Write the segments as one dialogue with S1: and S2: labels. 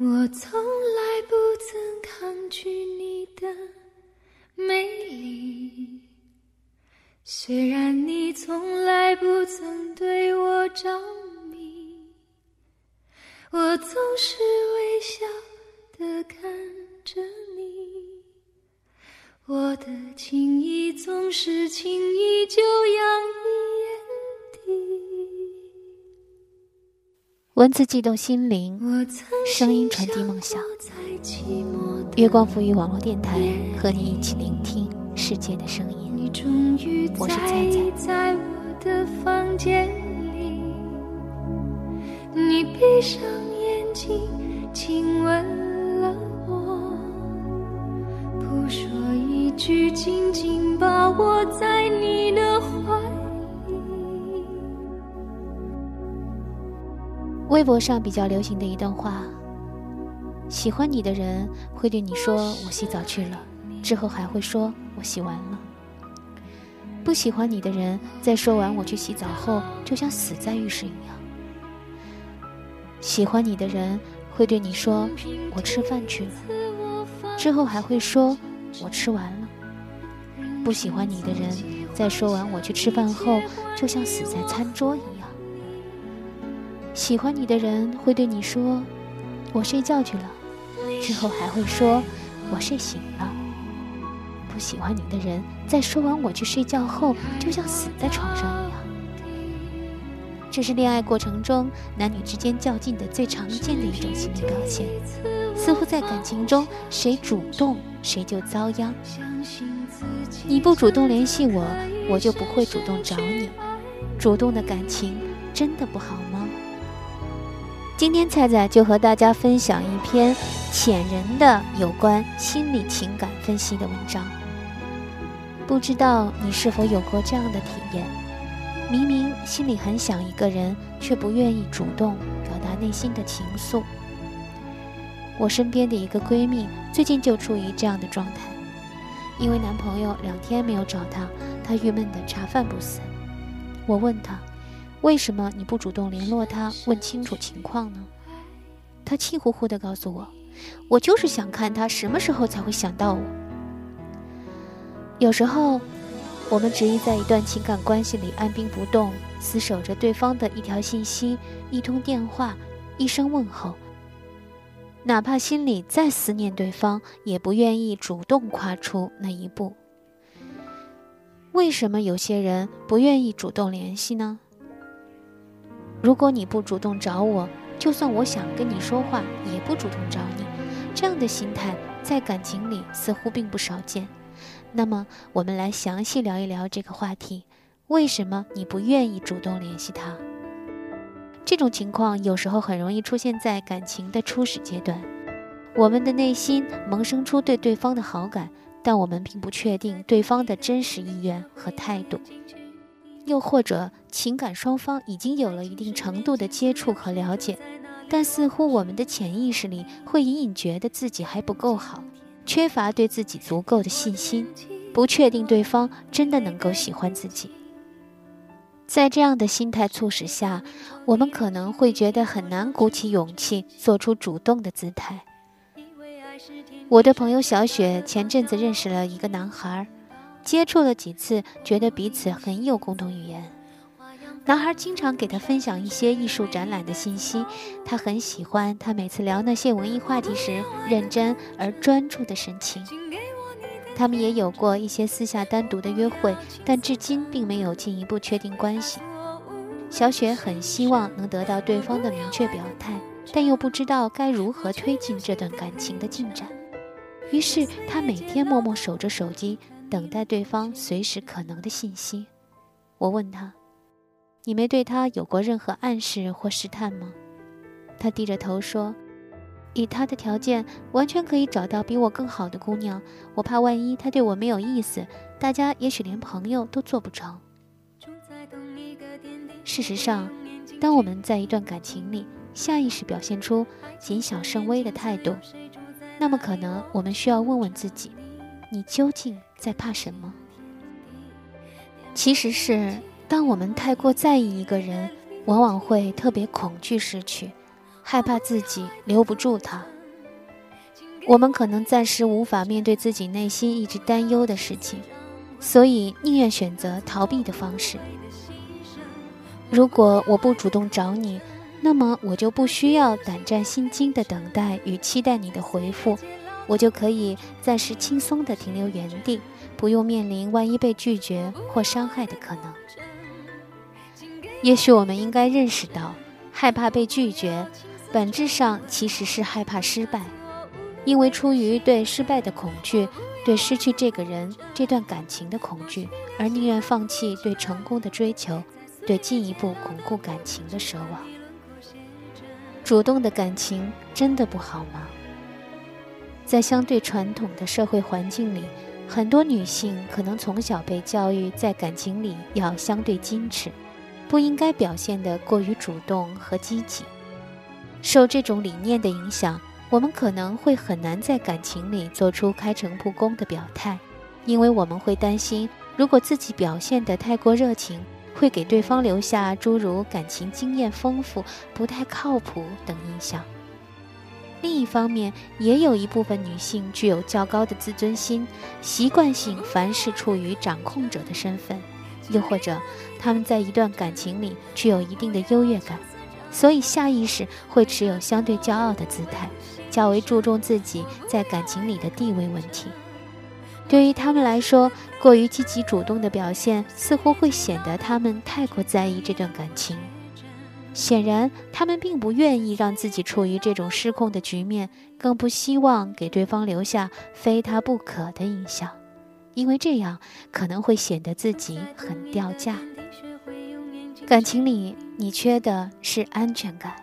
S1: 我从来不曾抗拒你的美丽，虽然你从来不曾对我着迷，我总是微笑的看着你，我的情意总是轻易就洋溢
S2: 文字悸动心灵，声音传递梦想。月光浮于网络电台，和你一起聆听世界的声音。我是菜菜。
S1: 你闭上眼睛，亲吻了我，不说一句，紧紧把我在你的怀。
S2: 微博上比较流行的一段话：喜欢你的人会对你说“我洗澡去了”，之后还会说“我洗完了”；不喜欢你的人在说完“我去洗澡”后，就像死在浴室一样。喜欢你的人会对你说“我吃饭去了”，之后还会说“我吃完了”；不喜欢你的人在说完“我去吃饭”后，就像死在餐桌一样。喜欢你的人会对你说：“我睡觉去了”，之后还会说：“我睡醒了。”不喜欢你的人在说完“我去睡觉”后，就像死在床上一样。这是恋爱过程中男女之间较劲的最常见的一种心理表现，似乎在感情中谁主动谁就遭殃。你不主动联系我，我就不会主动找你。主动的感情真的不好吗？今天菜菜就和大家分享一篇浅人的有关心理情感分析的文章。不知道你是否有过这样的体验：明明心里很想一个人，却不愿意主动表达内心的情愫。我身边的一个闺蜜最近就处于这样的状态，因为男朋友两天没有找她，她郁闷的茶饭不思。我问她。为什么你不主动联络他，问清楚情况呢？他气呼呼地告诉我：“我就是想看他什么时候才会想到我。”有时候，我们执意在一段情感关系里按兵不动，死守着对方的一条信息、一通电话、一声问候，哪怕心里再思念对方，也不愿意主动跨出那一步。为什么有些人不愿意主动联系呢？如果你不主动找我，就算我想跟你说话，也不主动找你。这样的心态在感情里似乎并不少见。那么，我们来详细聊一聊这个话题：为什么你不愿意主动联系他？这种情况有时候很容易出现在感情的初始阶段，我们的内心萌生出对对方的好感，但我们并不确定对方的真实意愿和态度。又或者情感双方已经有了一定程度的接触和了解，但似乎我们的潜意识里会隐隐觉得自己还不够好，缺乏对自己足够的信心，不确定对方真的能够喜欢自己。在这样的心态促使下，我们可能会觉得很难鼓起勇气做出主动的姿态。我的朋友小雪前阵子认识了一个男孩。接触了几次，觉得彼此很有共同语言。男孩经常给他分享一些艺术展览的信息，他很喜欢他每次聊那些文艺话题时认真而专注的神情。他们也有过一些私下单独的约会，但至今并没有进一步确定关系。小雪很希望能得到对方的明确表态，但又不知道该如何推进这段感情的进展。于是，她每天默默守着手机。等待对方随时可能的信息。我问他：“你没对他有过任何暗示或试探吗？”他低着头说：“以他的条件，完全可以找到比我更好的姑娘。我怕万一他对我没有意思，大家也许连朋友都做不成。”事实上，当我们在一段感情里下意识表现出谨小慎微的态度，那么可能我们需要问问自己。你究竟在怕什么？其实是，当我们太过在意一个人，往往会特别恐惧失去，害怕自己留不住他。我们可能暂时无法面对自己内心一直担忧的事情，所以宁愿选择逃避的方式。如果我不主动找你，那么我就不需要胆战心惊的等待与期待你的回复，我就可以暂时轻松的停留原地，不用面临万一被拒绝或伤害的可能。也许我们应该认识到，害怕被拒绝，本质上其实是害怕失败。因为出于对失败的恐惧，对失去这个人、这段感情的恐惧，而宁愿放弃对成功的追求，对进一步巩固感情的奢望。主动的感情真的不好吗？在相对传统的社会环境里，很多女性可能从小被教育，在感情里要相对矜持，不应该表现得过于主动和积极。受这种理念的影响。我们可能会很难在感情里做出开诚布公的表态，因为我们会担心，如果自己表现得太过热情，会给对方留下诸如感情经验丰富、不太靠谱等印象。另一方面，也有一部分女性具有较高的自尊心，习惯性凡事处于掌控者的身份，又或者她们在一段感情里具有一定的优越感，所以下意识会持有相对骄傲的姿态。较为注重自己在感情里的地位问题，对于他们来说，过于积极主动的表现似乎会显得他们太过在意这段感情。显然，他们并不愿意让自己处于这种失控的局面，更不希望给对方留下非他不可的印象，因为这样可能会显得自己很掉价。感情里，你缺的是安全感。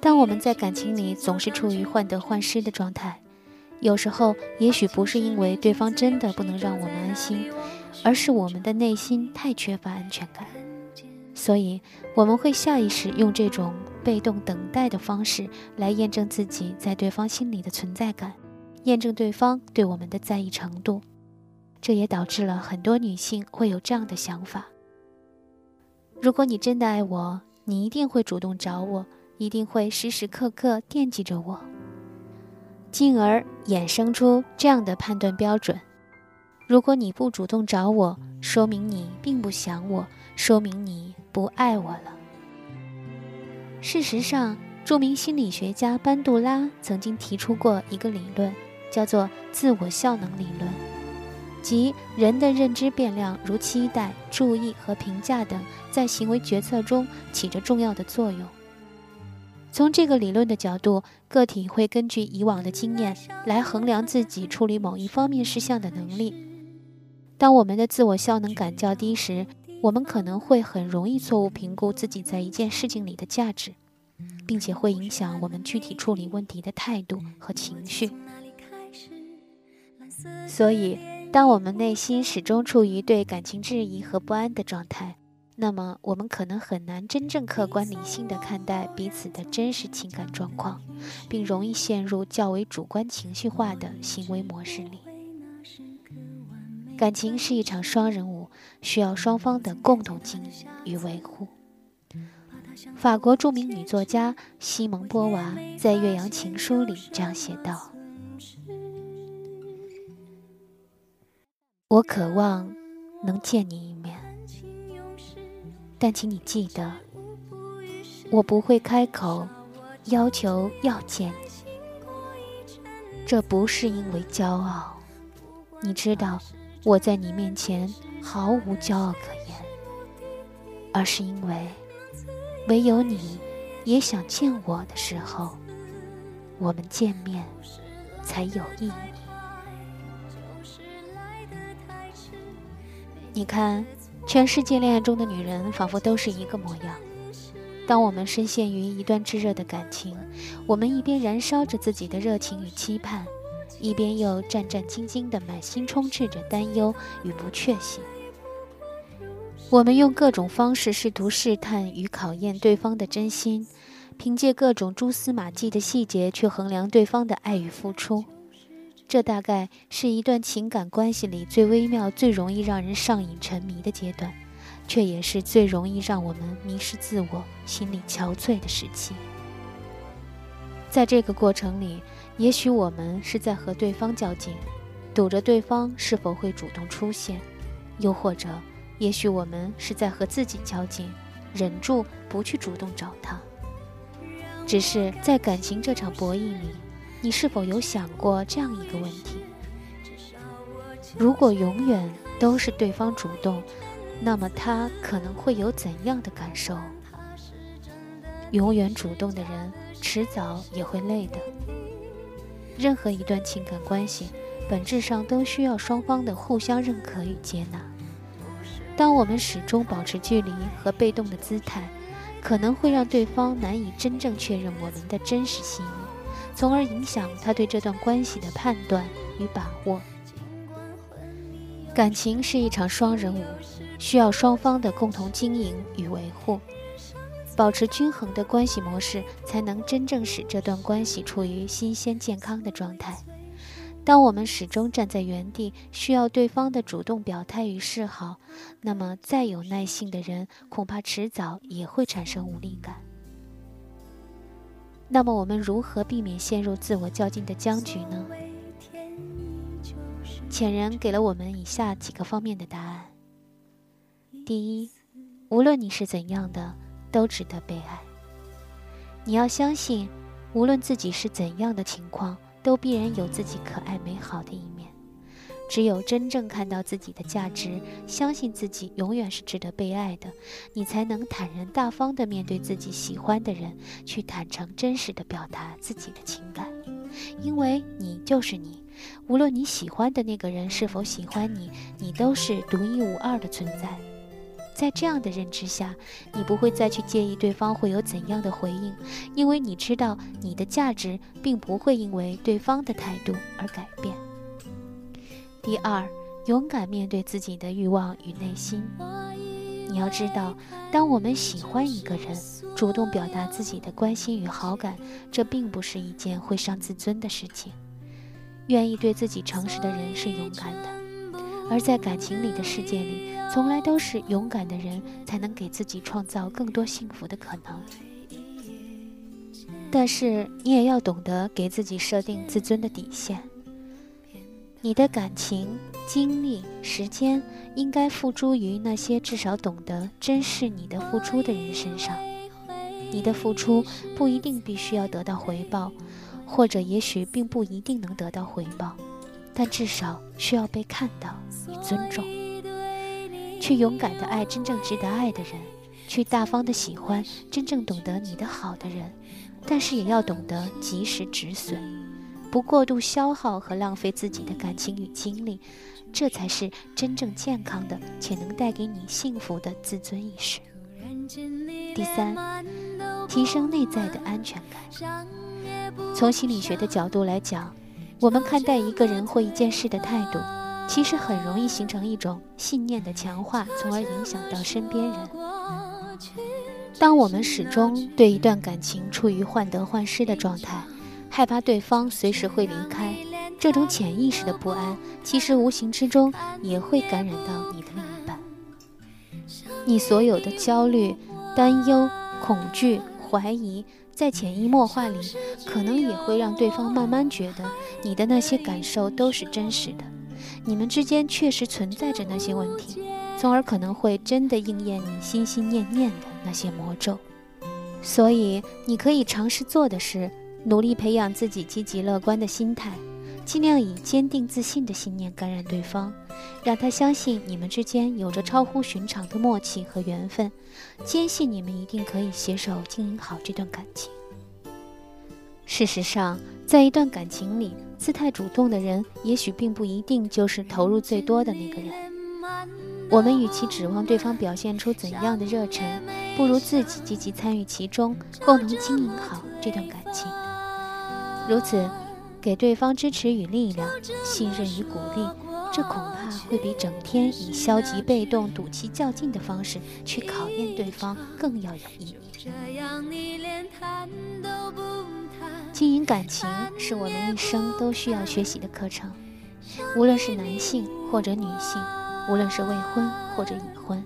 S2: 当我们在感情里总是处于患得患失的状态，有时候也许不是因为对方真的不能让我们安心，而是我们的内心太缺乏安全感，所以我们会下意识用这种被动等待的方式来验证自己在对方心里的存在感，验证对方对我们的在意程度。这也导致了很多女性会有这样的想法：如果你真的爱我。你一定会主动找我，一定会时时刻刻惦记着我，进而衍生出这样的判断标准：如果你不主动找我，说明你并不想我，说明你不爱我了。事实上，著名心理学家班杜拉曾经提出过一个理论，叫做自我效能理论。即人的认知变量，如期待、注意和评价等，在行为决策中起着重要的作用。从这个理论的角度，个体会根据以往的经验来衡量自己处理某一方面事项的能力。当我们的自我效能感较低时，我们可能会很容易错误评估自己在一件事情里的价值，并且会影响我们具体处理问题的态度和情绪。所以。当我们内心始终处于对感情质疑和不安的状态，那么我们可能很难真正客观理性地看待彼此的真实情感状况，并容易陷入较为主观情绪化的行为模式里。感情是一场双人舞，需要双方的共同经营与维护。法国著名女作家西蒙波娃在《岳阳情书》里这样写道。我渴望能见你一面，但请你记得，我不会开口要求要见你。这不是因为骄傲，你知道我在你面前毫无骄傲可言，而是因为唯有你也想见我的时候，我们见面才有意义。你看，全世界恋爱中的女人仿佛都是一个模样。当我们深陷于一段炙热的感情，我们一边燃烧着自己的热情与期盼，一边又战战兢兢地满心充斥着担忧与不确信。我们用各种方式试图试探与考验对方的真心，凭借各种蛛丝马迹的细节去衡量对方的爱与付出。这大概是一段情感关系里最微妙、最容易让人上瘾沉迷的阶段，却也是最容易让我们迷失自我、心力憔悴的时期。在这个过程里，也许我们是在和对方较劲，赌着对方是否会主动出现；又或者，也许我们是在和自己较劲，忍住不去主动找他。只是在感情这场博弈里，你是否有想过这样一个问题？如果永远都是对方主动，那么他可能会有怎样的感受？永远主动的人，迟早也会累的。任何一段情感关系，本质上都需要双方的互相认可与接纳。当我们始终保持距离和被动的姿态，可能会让对方难以真正确认我们的真实心意，从而影响他对这段关系的判断与把握。感情是一场双人舞，需要双方的共同经营与维护，保持均衡的关系模式，才能真正使这段关系处于新鲜健康的状态。当我们始终站在原地，需要对方的主动表态与示好，那么再有耐性的人，恐怕迟早也会产生无力感。那么，我们如何避免陷入自我较劲的僵局呢？浅人给了我们以下几个方面的答案：第一，无论你是怎样的，都值得被爱。你要相信，无论自己是怎样的情况，都必然有自己可爱美好的一面。只有真正看到自己的价值，相信自己永远是值得被爱的，你才能坦然大方地面对自己喜欢的人，去坦诚真实地表达自己的情感，因为你就是你。无论你喜欢的那个人是否喜欢你，你都是独一无二的存在。在这样的认知下，你不会再去介意对方会有怎样的回应，因为你知道你的价值并不会因为对方的态度而改变。第二，勇敢面对自己的欲望与内心。你要知道，当我们喜欢一个人，主动表达自己的关心与好感，这并不是一件会伤自尊的事情。愿意对自己诚实的人是勇敢的，而在感情里的世界里，从来都是勇敢的人才能给自己创造更多幸福的可能。但是你也要懂得给自己设定自尊的底线。你的感情、精力、时间应该付诸于那些至少懂得珍视你的付出的人身上。你的付出不一定必须要得到回报。或者也许并不一定能得到回报，但至少需要被看到与尊重。去勇敢的爱真正值得爱的人，去大方的喜欢真正懂得你的好的人，但是也要懂得及时止损，不过度消耗和浪费自己的感情与精力，这才是真正健康的且能带给你幸福的自尊意识。第三，提升内在的安全感。从心理学的角度来讲，我们看待一个人或一件事的态度，其实很容易形成一种信念的强化，从而影响到身边人。当我们始终对一段感情处于患得患失的状态，害怕对方随时会离开，这种潜意识的不安，其实无形之中也会感染到你的另一半。你所有的焦虑、担忧、恐惧、怀疑。在潜移默化里，可能也会让对方慢慢觉得你的那些感受都是真实的，你们之间确实存在着那些问题，从而可能会真的应验你心心念念的那些魔咒。所以，你可以尝试做的是，努力培养自己积极乐观的心态，尽量以坚定自信的信念感染对方。让他相信你们之间有着超乎寻常的默契和缘分，坚信你们一定可以携手经营好这段感情。事实上，在一段感情里，姿态主动的人也许并不一定就是投入最多的那个人。我们与其指望对方表现出怎样的热忱，不如自己积极参与其中，共同经营好这段感情。如此，给对方支持与力量，信任与鼓励。这恐怕会比整天以消极被动、赌气较劲的方式去考验对方更要有意义。经营感情是我们一生都需要学习的课程，无论是男性或者女性，无论是未婚或者已婚，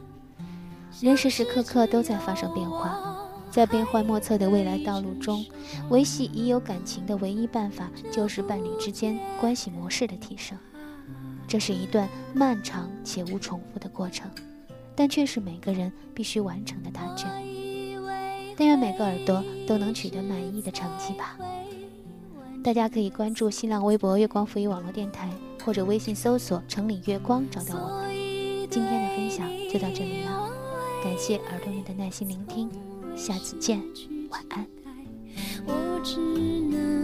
S2: 人时时刻刻都在发生变化。在变幻莫测的未来道路中，维系已有感情的唯一办法，就是伴侣之间关系模式的提升。这是一段漫长且无重复的过程，但却是每个人必须完成的答卷。但愿每个耳朵都能取得满意的成绩吧。大家可以关注新浪微博“月光浮语网络电台”，或者微信搜索“城里月光”找到我们。今天的分享就到这里了，感谢耳朵们的耐心聆听。下次见，晚安。我只能